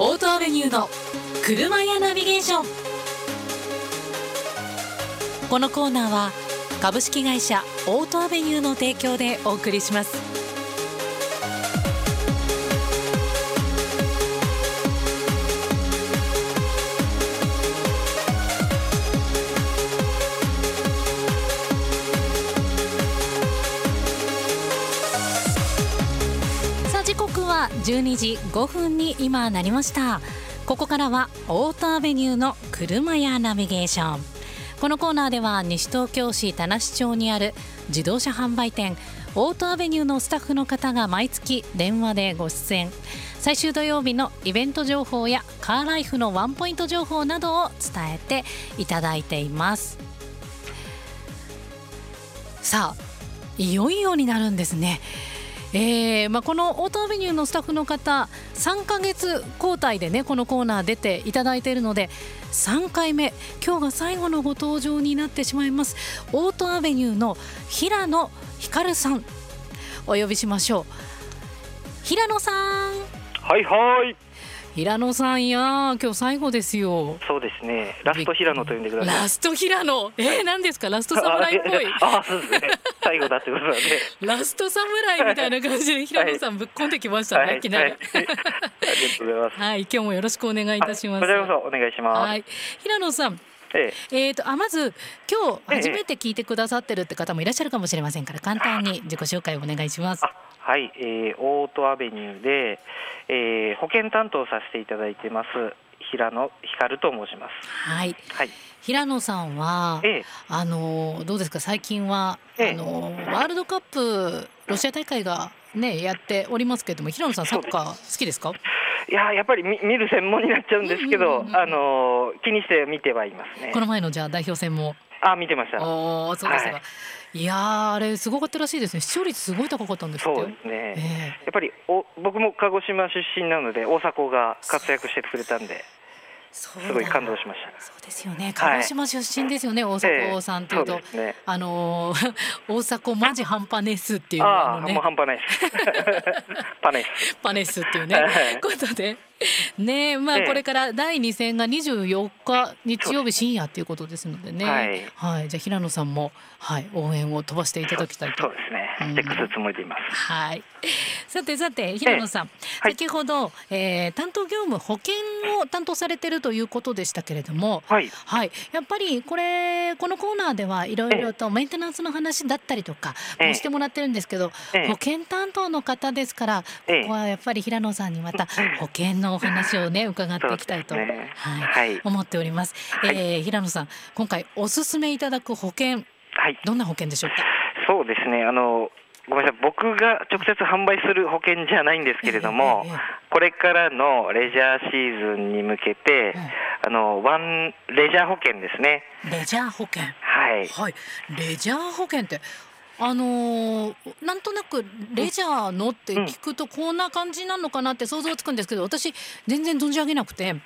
オートアベニューの車屋ナビゲーション。このコーナーは株式会社オートアベニューの提供でお送りします。12時5分に今なりました。ここからはオートアベニューの車屋ナビゲーション。このコーナーでは西東京市田無町にある自動車販売店オートアベニューのスタッフの方が毎月電話でご出演。最終土曜日のイベント情報やカーライフのワンポイント情報などを伝えていただいています。さあいよいよになるんですね。えーまあ、このオートアベニューのスタッフの方3ヶ月交代でねこのコーナー出ていただいているので3回目今日が最後のご登場になってしまいます。オートアベニューの平野ひかるさんお呼びしましょう。平野さん。はいはい。平野さんや今日最後ですよそうですね。ラスト平野と呼んでください。ラスト平野えー、何ですか？ラスト侍っぽいあ、そうですね。最後だってことなんで。ラスト侍みたいな感じで平野さんぶっこんできましたね、はいいきなりはいありがとうございます。はい、今日もよろしくお願いいたします。こちらこそお願いします。はい、平野さん、ええ、えーと、あ、まず、今日ええ初めて聞いてくださってるって方もいらっしゃるかもしれませんから、簡単に自己紹介をお願いします。あ、はい、えー、オートアベニューで、えー、保険担当させていただいてます平野光と申します。はい、はい。平野さんは、ええ、あの、どうですか、最近は、ええあの、ワールドカップ、ロシア大会が。ね、やっておりますけれども、平野さん、サッカー好きですか？いやーやっぱり見見る専門になっちゃうんですけど、あのー気にして見てはいますねこ。の前の、じゃあ、代表戦も。あ、見てました。そうですか。、はいやー、あれ、すごかったらしいですね。視聴率すごい高かったんですってそうですね。ええやっぱりお僕も鹿児島出身なので大迫が活躍してくれたんですごい感動しました。そうですよね。鹿児島出身ですよね、大迫さんっていうと、そうですね。あのー 大迫マジ半端ネスっていうあねもう半端ないです。パネス。パネスっていうねはいことで。ねまあええ。これから第2戦が24日日曜日深夜っていうことですのでね。はい。じゃあ平野さんもはい応援を飛ばしていただきたいと。そうですね。うん。チェックするつもりでいます。はい。さてさて平野さん、はい。先ほど、えー担当業務保険を担当されてるということでしたけれども、はい。はい、やっぱりこれこのコーナーではいろいろとメンテナンスの話だったりとかしてもらってるんですけど、ええ。保険担当の方ですから、ええここはやっぱり平野さんにまた保険のお話をね伺っていきたいと、ねはいはい。思っております、はいえー平野さん今回おすすめいただく保険はい。どんな保険でしょうか？そうですね。あの。ごめんなさい僕が直接販売する保険じゃないんですけれども、ええええこれからのレジャーシーズンに向けて、えあのワンレジャー保険ですね。レジャー保険はい。はいレジャー保険ってあのーなんとなくレジャーのって聞くとこんな感じなのかなって想像つくんですけど私全然存じ上げなくて。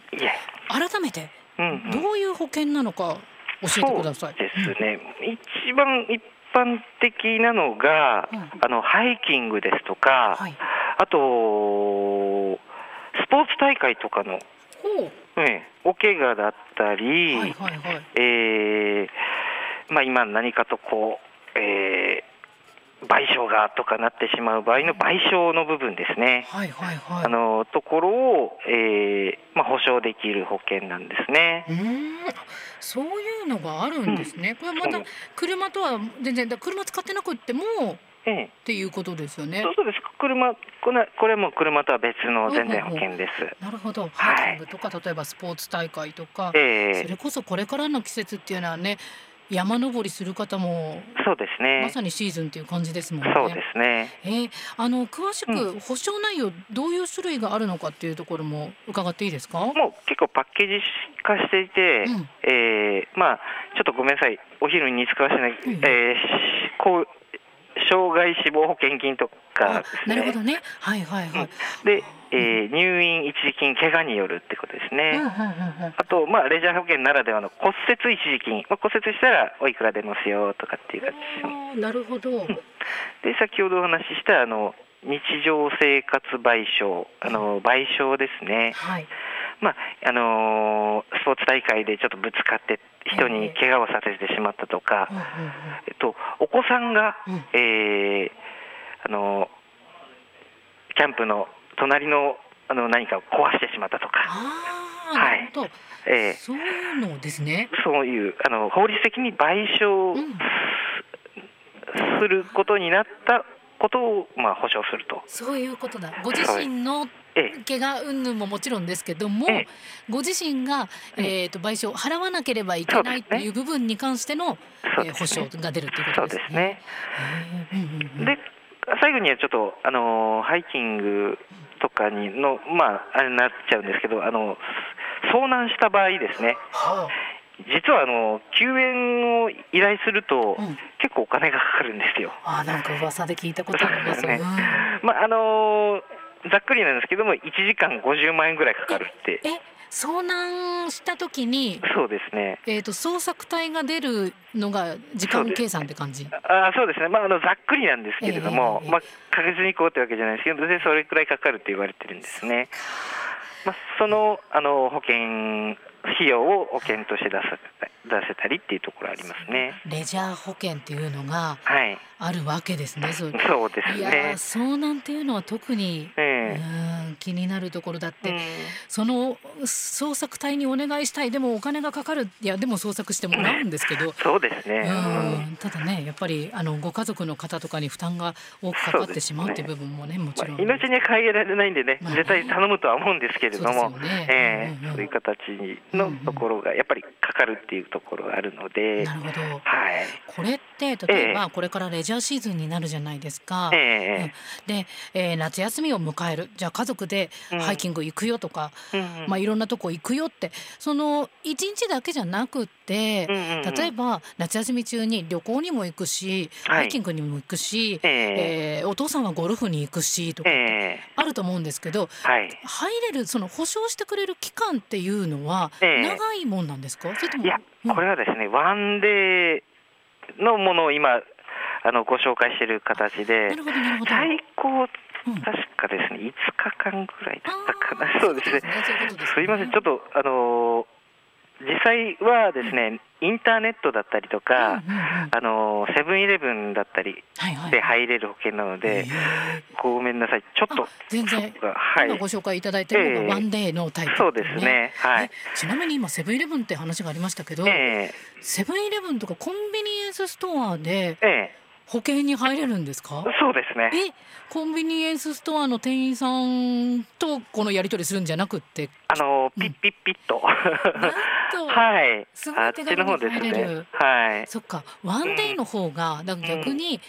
改めてうん、うん。どういう保険なのか教えてください。そうですね、一番一般的なのが、うんあのハイキングですとか、はい。あとスポーツ大会とかの。ね、お怪我だったり、はいはいはい。えーまあ、今、何かとこう、えー賠償がとかなってしまう場合の賠償の部分ですね。はいはいはい。あのところを、えーまあ、保証できる保険なんですね。うーん。そういうのがあるんですね。これまた車とは全然だ車使ってなくってもっええていうことですよねそう。そうです車これこれはもう車とは別の全然保険です。なるほど。はいハイキングとか例えばスポーツ大会とか、ええそれこそこれからの季節っていうのはね山登りする方もそうですね。まさにシーズンっていう感じですもんね。そうですね。えーあの詳しくう保証内容どういう種類があるのかっていうところも伺っていいですか？もう結構パッケージ化していて、うんえーまあちょっとごめんなさい、お昼に使わせない、うんえーしこう障害死亡保険金とかあですね。なるほどね。はいはいはい。で、えー入院一時金、怪我によるってことですね。あと、まあ、レジャー保険ならではの骨折一時金、まあ、骨折したらおいくら出ますよとかっていう感じですね。あーなるほど。で、先ほどお話ししたあの日常生活賠償、あの賠償ですね。はい。まああのースポーツ大会でちょっとぶつかって人に怪我をさせてしまったとか、えっと、お子さんが、うんえーあのキャンプの隣のあの何かを壊してしまったとか、はいなるほど。えーそういうのですね。そういうあの法律的に賠償うんすることになったことを、まあ、保証すると。そういうことだ。ご自身のええ怪我云々ももちろんですけども、ええご自身が、えー、と賠償を払わなければいけないっていう部分に関しての、そうえー保証が出るということでね。ですすね。へーうんうん最後にはちょっとあのハイキングとかにのまああれになっちゃうんですけどあの遭難した場合ですね。は実はあの救援を依頼すると、うん。結構お金がかかるんですよ。あ、なんか噂で聞いたことあります。ね。うん。まああのざっくりなんですけども1時間50万円ぐらいかかるって。え、遭難した時に、そうですね。えー、と捜索隊が出るのが時間計算って感じ？あーそうですね、まあ、あのざっくりなんですけれども、ええまあ、確実にこうってわけじゃないですけど、でそれくらいかかるって言われてるんですね。まあ、そのあの保険費用を保険として出さ出せたりっていうところありますね。レジャー保険っていうのがはい、あるわけですね。そう。そうですね。遭難っていうのは特に、ええ。うん気になるところだって、うん。その捜索隊にお願いしたいでもお金がかかるいやでも捜索してもらうんですけど、そうですね。うん。ただねやっぱりあのご家族の方とかに負担が多くかかってしまうっていう部分もねもちろん、まあ、命には変えられないんでね、まあね。絶対頼むとは思うんですけれども、そうね。ええうんうんそういう形のところがやっぱりかかるっていうところがあるので、なるほど。はい。これって例えばこれからレジャーシーズンになるじゃないですか。ええで、えー夏休みを迎える。じゃあ家族でうん。ハイキング行くよとか、うんまあ、いろんなとこ行くよってその一日だけじゃなくって、うんうんうん。例えば夏休み中に旅行にも行くし、はい。ハイキングにも行くし、ええ。えーお父さんはゴルフに行くしとかええ。あると思うんですけど、はい。入れるその保証してくれる期間っていうのはええ。長いもんなんですか、それともこれはですね、ワンデーのものを今、あのご紹介している形で。最高、うん。確かですね、5日間ぐらいだったかな、そうですね、すね。すいません、ちょっと、あのー実際はですね、インターネットだったりとか、あのーセブンイレブンだったりで入れる保険なので、へごめんなさい、ちょっとあ、全然はい。今ご紹介いただいてるのええ。がワンデーのタイプ、そうですね、はい。え。ちなみに今セブンイレブンって話がありましたけど、ええ。セブンイレブンとかコンビニエンスストアでええ保険に入れるんですか？そうですね。えコンビニエンスストアの店員さんとこのやり取りするんじゃなくって？あのーピッピッピッと。なんとはい。すごい手軽にちの方です入れるね。はい。そっかワンデーの方がだから逆に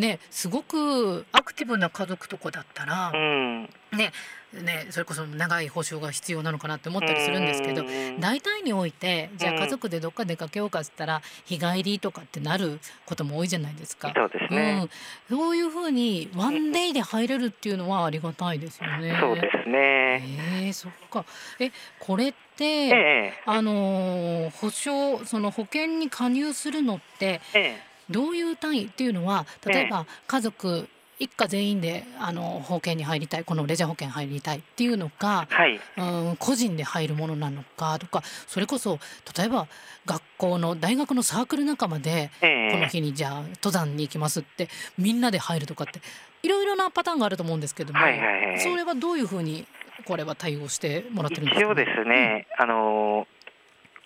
ねすごくアクティブな家族とかだったらうん。ねねそれこそ長い保証が必要なのかなって思ったりするんですけどうん大体においてじゃあうん家族でどっか出かけようかっつったら日帰りとかってなることも多いじゃないですか。そうですね。うん、そういうふうにワンデイで入れるっていうのはありがたいですよね。そうですえね。ー、そっか。え、これって、ええあのー保証その保険に加入するのってええどういう単位っていうのは例えば家族一家全員であの保険に入りたいこのレジャー保険入りたいっていうのか、はい。うん、個人で入るものなのかとかそれこそ例えば学校の大学のサークル仲間でええ。この日にじゃあ登山に行きますってみんなで入るとかっていろいろなパターンがあると思うんですけども、はいはいはい。それはどういうふうにこれは対応してもらってるんですか、一応ですね、あのー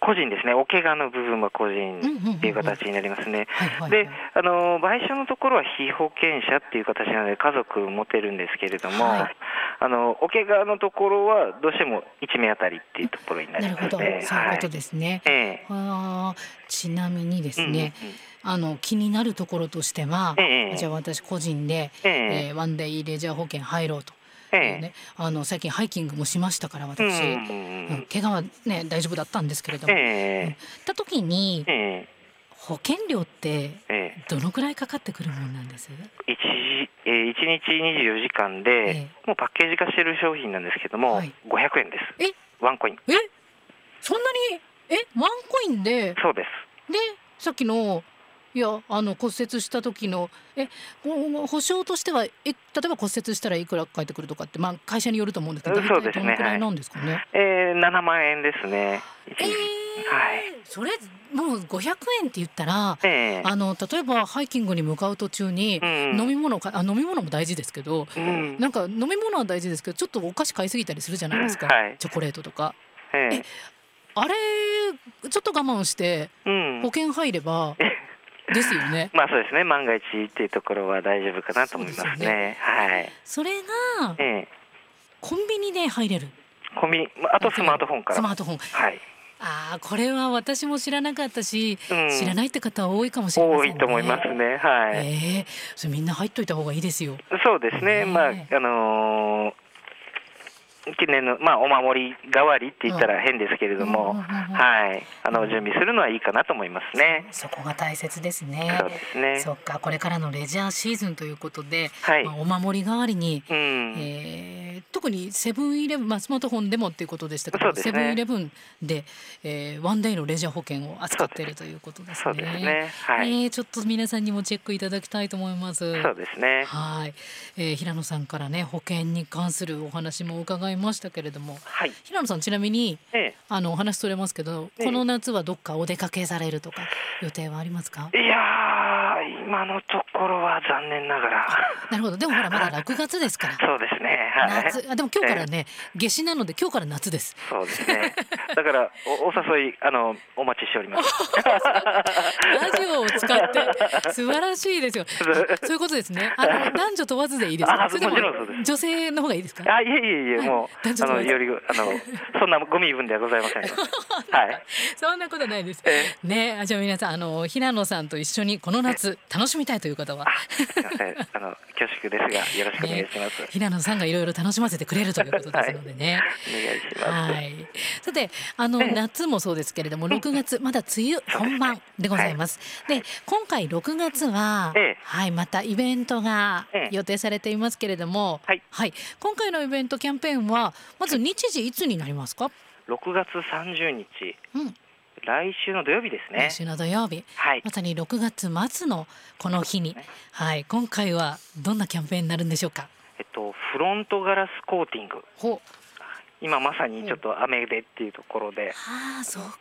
個人ですね。お怪我の部分は個人っていう形になりますね。で、あのー賠償のところは被保険者っていう形なので家族持てるんですけれども、はい。あのお怪我のところはどうしても1名あたりっていうところになりなるほど、ますね。そういうことですね。はい、え。あーちなみにですえね、あの気になるところとしては、ええ。じゃあ私個人で、ええ。えーワンデイレジャー保険入ろうと、ね、あの最近ハイキングもしましたから私、うん怪我はね大丈夫だったんですけれども、えうん。え行った時にええ。保険料ってええ。どのくらいかかってくるもんなんです？一時えー、1日24時間で、ええ。もうパッケージ化してる商品なんですけども、はい。500円です。え？ワンコイン。え？そんなに？え？ワンコインで？そうです。でさっきのいやあの骨折した時のえこ保証としてはえ例えば骨折したらいくら返ってくるとかって、まあ、会社によると思うんですけどどのくらいなんですかね？えー、7万円ですね。一えー日はい。それもう500円って言ったらええあの例えばハイキングに向かう途中にうん飲み物かあ飲み物も大事ですけどうん。なんか飲み物は大事ですけどちょっとお菓子買いすぎたりするじゃないですか、はいチョコレートとかええあれちょっと我慢してうん保。険入ればですよね。まあそうですね。万が一っていうところは大丈夫かなと思いますそうですよね。はい。それがええコンビニで入れるコンビニ、まああとスマートフォンから。スマートフォンはい。ああこれは私も知らなかったし、うん知らないって方は多いかもしれませんね。多いと思いますね。はい。ええそれみんな入っといた方がいいですよ。そうですね。ねまああのー記念のまあお守り代わりって言ったら変ですけれども、うんうんうんうんはい。あの準備するのはいいかなと思いますね。そこが大切ですね。そうですね。そっかこれからのレジャーシーズンということで、はいまあ、お守り代わりに、うん。えー特にセブンイレブン、まあ、スマートフォンでもっていうことでしたけど、ねセブンイレブンで、えーワンデイのレジャー保険を扱っているということですね。すね。はい。えーちょっと皆さんにもチェックいただきたいと思います。そうですね。はい、えー平野さんからね保険に関するお話も伺いましたけれどもはい。平野さんちなみにえあのお話それますけど、ええこの夏はどっかお出かけされるとか予定はありますか？え。いやー、今のところは残念ながら。なるほど。でもほらまだ6月ですから。そうですね。はい。夏あでも今日からね夏至なので今日から夏です。そうですね。だからおお誘いあのお待ちしております。ラジオを使って素晴らしいですよ。そういうことですね。あの男女問わずでいいですか？もちろんそうです。女性の方がいいですか？あいえいえいえもう男女問わず。あのよりあのそんなご身分ではございません。はい。そんなことないです。えねあじゃあ皆さんあの平野さんと一緒にこの夏楽しみたいという方はすみません。あの恐縮ですがよろしくお願いします。平野さんがいろいろ楽しませてくれるということですのでね。お願いします。はい。さて、あのええ夏もそうですけれども、6月まだ梅雨本番でございます。で、今回6月はええ、はい、またイベントがええ予定されていますけれども、はい今回のイベントキャンペーンはまず日時いつになりますか？6月30日うん、来週の土曜日ですね来。週の土曜日。はい。まさに6月末のこの日に、はい、今回はどんなキャンペーンになるんでしょうか？えっとフロントガラスコーティング。今まさにちょっと雨でっていうところではあ、そうか。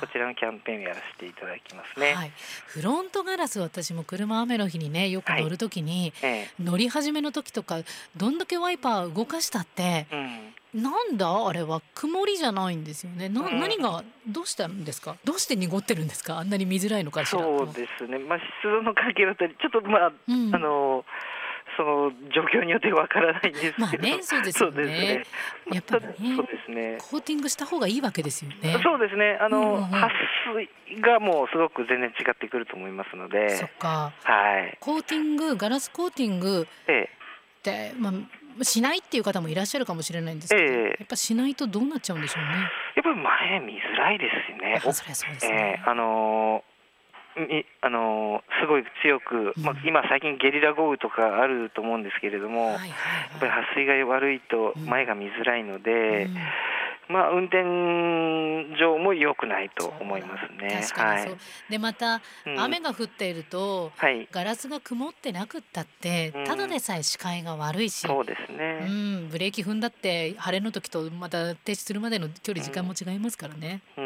こちらのキャンペーンをやらせていただきますね。はい、フロントガラス私も車雨の日にねよく乗る時に、え乗り始めの時とかどんだけワイパー動かしたってえ。うん。なんだ？あれは曇りじゃないんですよね。な、うん。何がどうしたんですか？どうして濁ってるんですか？あんなに見づらいのかしらそうですね。まあ湿度の関係だったりちょっとまあ、うん。あのその状況によってわからないんですけど。まあね そうですよねねやっぱりねそうですね。コーティングした方がいいわけですよねそうですね。あの、うんうんうん撥水がもうすごく全然違ってくると思いますので。そっかはい。コーティングガラスコーティングええ。って、まあ、しないっていう方もいらっしゃるかもしれないんですけど、ええやっぱしないとどうなっちゃうんでしょうね。やっぱり前見づらいですよね。あそりゃそうですえねえ。あのーみあのーすごい強く、まあうん、今最近ゲリラ豪雨とかあると思うんですけれども、やっぱり撥水が悪いとうん前が見づらいので、うんまあ運転上も良くないと思いますね。確かにそう、はい。でまた、うん雨が降っているとはい。ガラスが曇ってなくったって、うんただでさえ視界が悪いし、そうですうね。ん、ブレーキ踏んだって晴れの時とまた停止するまでの距離時間も違いますからね、うん。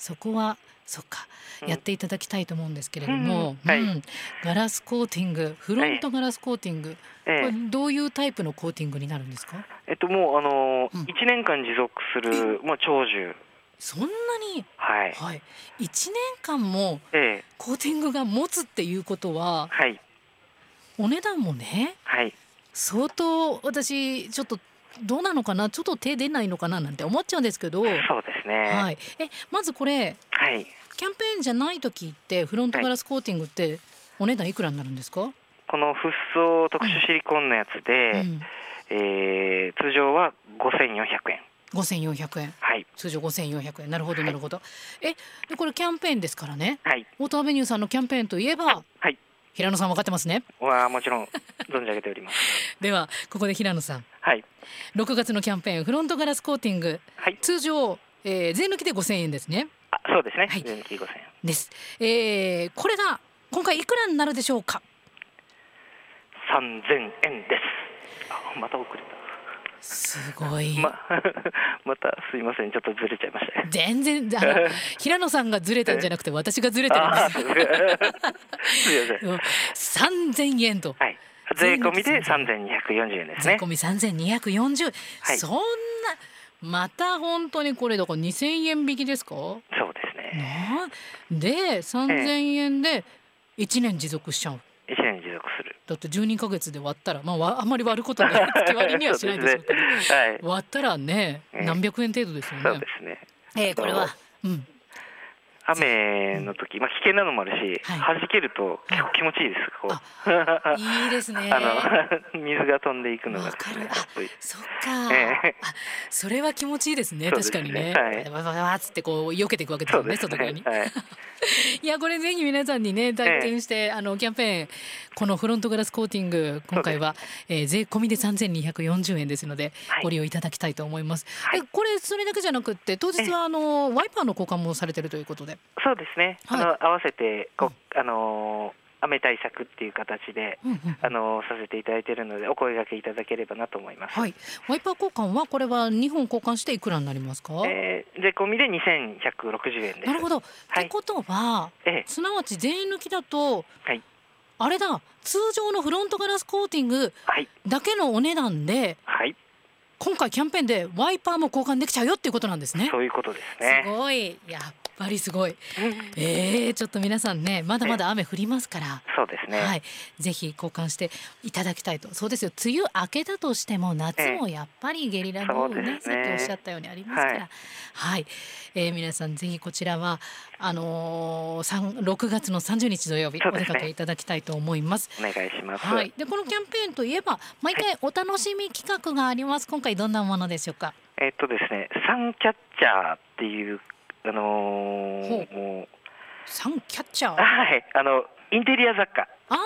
そこはそっか、うん。やっていただきたいと思うんですけれども、うんはい。うん。ガラスコーティングフロントガラスコーティング、ええ。これどういうタイプのコーティングになるんですか？えっともうあのーうん。一年間持続するもう長寿。そんなに、はい。はい、1年間もええ。コーティングが持つっていうことははい。お値段もねはい。相当私ちょっとどうなのかな？ちょっと手出ないのかな？なんて思っちゃうんですけど、そうですね。はい、えまずこれはい。キャンペーンじゃない時ってフロントガラスコーティングってお値段いくらになるんですか、このフッ素特殊シリコンのやつで、うん、えー通常は5400円。5400円はい。通常5400円なるほどなるほど、えでこれキャンペーンですからねはい。オートアベニューさんのキャンペーンといえばはい。平野さん分かってますね？はもちろん存じ上げております。ではここで平野さんはい。6月のキャンペーンフロントガラスコーティングはい。通常、えー、税抜きで5000円ですねあ、そうですね。はい125000円。です、えー、これが今回いくらになるでしょうか？三千円ですあまた遅れたすごい、ま またすいません。ちょっとずれちゃいました。ね全然あの 平野さんがずれたんじゃなくて私がずれてるんです。すいません。よ三千円と。はい。税込みで三千二百四十円ですね。税込み三千二百四十はい。そんなまた本当にこれだから二千円引きですか？そうですね。で三千円で一年持続しちゃう。一年持続するだって12ヶ月で割ったらまあわあんまり割ることない月割りにはしないでしょうけど。ね。はい。割ったらねええ何百円程度ですよそうねですね。ええこれはうん雨の時、まあ、危険なのもあるし、はい。弾けると結構気持ちいいです、こうあいいですね。あの 水が飛んでいくのがねそっか、それは気持ちいいですね。確かにね、ねはい。ババババっつってこう避けていくわけですよね外側に、い、いやこれぜひ皆さんにね体験して、あのキャンペーンこのフロントガラスコーティング今回は、えー税込みで3240円ですので、はい。ご利用いただきたいと思います、はこれそれだけじゃなくって当日はあのワイパーの交換もされてるということでそうですね、はい。あの合わせてこう、あのー雨対策っていう形で、うんうんあのーさせていただいているのでお声掛けいただければなと思います、はい。ワイパー交換はこれは2本交換していくらになりますか、えー税込みで2160円です。なるほど、はい。ってことはええ。すなわち全員抜きだと、はい。あれだ通常のフロントガラスコーティングはい。だけのお値段ではい。今回キャンペーンでワイパーも交換できちゃうよっていうことなんですね。そういうことですすねごい。やっぱりすごい。うん。えー、ちょっと皆さんねまだまだ雨降りますから。そうですね、はい、ぜひ交換していただきたいと。そうですよ。梅雨明けたとしても夏もやっぱりゲリラ豪雨ね,、ね。さっきおっしゃったようにありますから。ははい。い、えー皆さんぜひこちらはあのー、三6月の30日土曜日お出かけいただきたいと思います。お願いします、はい、でこのキャンペーンといえば毎回お楽しみ企画があります。今回どんなものでしょうか？えっとですねサンキャッチャーっていうあのほーもう。サンキャッチャー？はい。あのインテリア雑貨。あ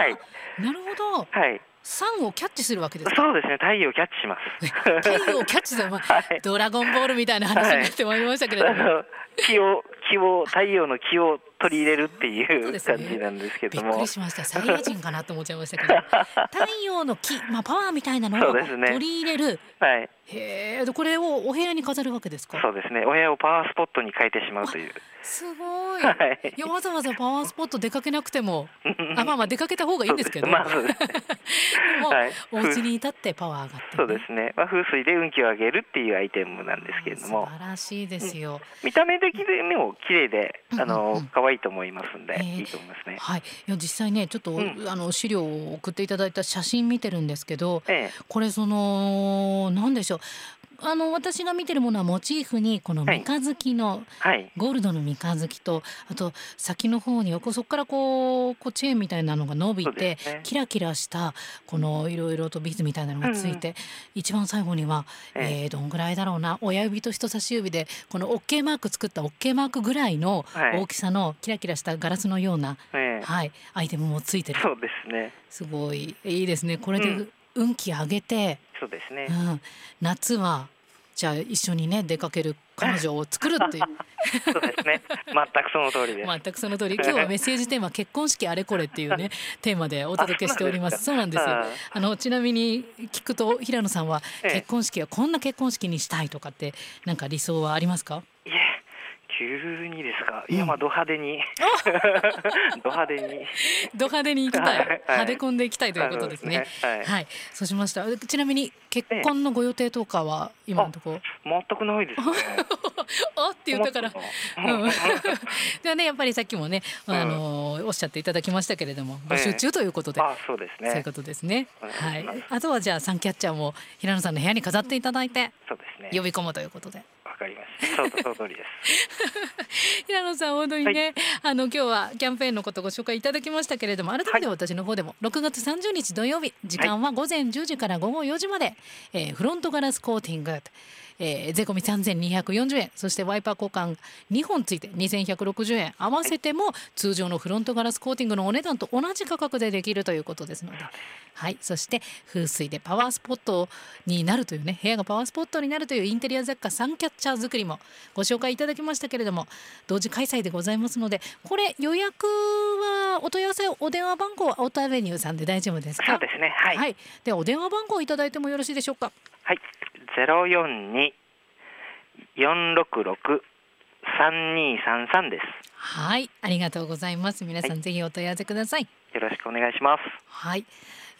はい。ーなるほど。はい。サンをキャッチするわけですか？そうですね。太陽をキャッチします。太陽をキャッチする、まあはい。ドラゴンボールみたいな話になってまいりましたけれども、あの気を気を太陽の気を取り入れるっていそう感じなんですけびっども、くりしました。サイヤ人かなと思っちゃいましたけど。太陽の木、まあ、パワーみたいなのを取り入れる、はいへえでこれをお部屋に飾るわけですか？そうですね。お部屋をパワースポットに変えてしまうという。すごい、はい。いやわざわざパワースポット出かけなくてもあまあまあ出かけた方がいいんですけど、まあそうい。お家に至ってパワー上がって、ね、そうですね、まあ、風水で運気を上げるっていうアイテムなんですけれども。素晴らしいですよ、見た目的でも綺麗であのうん可愛いと思いますんで、えーいいと思いますね。はい、いや実際ねちょっと、うん。あの資料を送っていただいた写真見てるんですけどええ。これその何でしょうあの私が見てるものはモチーフにこのはい。三日月の、はい。ゴールドの三日月とあと先の方にはこうそこからこうこうチェーンみたいなのが伸びて、ね。キラキラしたこのいろいろとビーズみたいなのがついて、一番最後には、ええ。ーどんぐらいだろうな親指と人差し指でこの OK マーク作った OK マークぐらいのはい。大きさのキラキラしたガラスのような、ええ。はい、アイテムもついてる。そうですね。すごいいいですね。これでうん。運気上げて、そうですね。う。ん、夏はじゃあ一緒にね出かける彼女を作るっていう。そうですね。全くその通りです。全くその通り。今日はメッセージテーマ結婚式あれこれっていうねテーマでお届けしております。そうなんですよ。ああのちなみに聞くと平野さんはええ。結婚式はこんな結婚式にしたいとかってなんか理想はありますか？急にですか？うんいや、まあ、ド派手に。ド派手に。ド派手に行きたい、はい派手込んでいきたいということですねすねはいはいそうしましたちなみに結婚のご予定とかは今のとこ？ろ全くないですね。あって言ったから思うん ではねやっぱりさっきもね、うんあのおっしゃっていただきましたけれどもええ募集中ということで、あ、そうですねそういうこ。とですね。はい。あとはじゃあサンキャッチャーも平野さんの部屋に飾っていただいてそうですね。呼び込むということで。わかりました。そう、その通りです。平野さん本当にね、あの今日はキャンペーンのことご紹介いただきましたけれども改めて私の方でも6月30日土曜日時間は午前10時から午後4時まで、えーフロントガラスコーティング、えー、税込み3240円そしてワイパー交換2本ついて2160円合わせても通常のフロントガラスコーティングのお値段と同じ価格でできるということですので、はい、そして風水でパワースポットになるというね部屋がパワースポットになるというインテリア雑貨サンキャッチャー作りもご紹介いただきましたけれども同時開催でございますのでこれ予約はお問い合わせお電話番号アウトアベニューさんで大丈夫ですか？そうですね。はい、はい、でお電話番号いただいてもよろしいでしょうか？はい。ゼロ四二四六六三二三三です。はいありがとうございます。皆さん、はいぜひお問い合わせください。よろしくお願いします。はい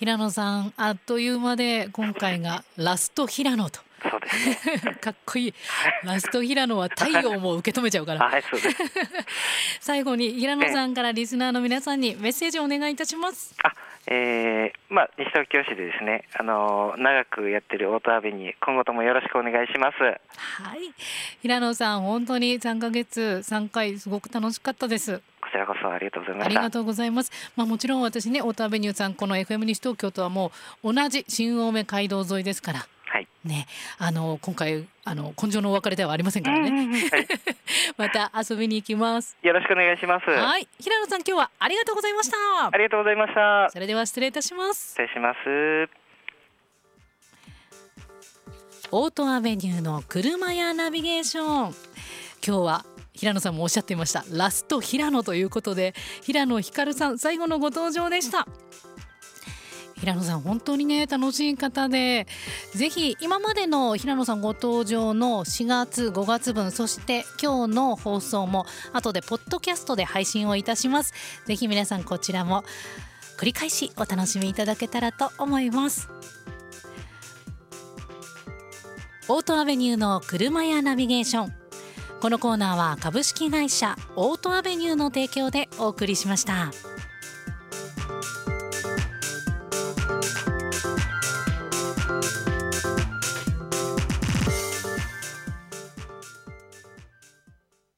平野さんあっという間で今回がラスト平野と。そうですね。かっこいい。ラスト平野は太陽も受け止めちゃうから。はいそうです。最後に平野さんからリスナーの皆さんにメッセージをお願いいたします。あえー、まあ西東京市でですねあのー長くやってるオートアベニュー今後ともよろしくお願いしますはい平野さん本当に3ヶ月3回すごく楽しかったですこちらこそありがとうございましたありがとうございます。まあもちろん私ね、オートアベニューさんこの FM 西東京とはもう同じ新青梅街道沿いですから。はいね、あの今回あの根性のお別れではありませんからね。はい、また遊びに行きます。よろしくお願いしますはい、平野さん今日はありがとうございました。ありがとうございましたそれでは失礼いたします。失礼しますオートアベニューの車やナビゲーション。今日は平野さんもおっしゃっていましたラスト平野ということで平野光さん最後のご登場でした。平野さん本当にね楽しい方でぜひ今までの平野さんご登場の4月5月分そして今日の放送も後でポッドキャストで配信をいたします。ぜひ皆さんこちらも繰り返しお楽しみいただけたらと思います。オートアベニューの車やナビゲーション。このコーナーは株式会社オートアベニューの提供でお送りしました。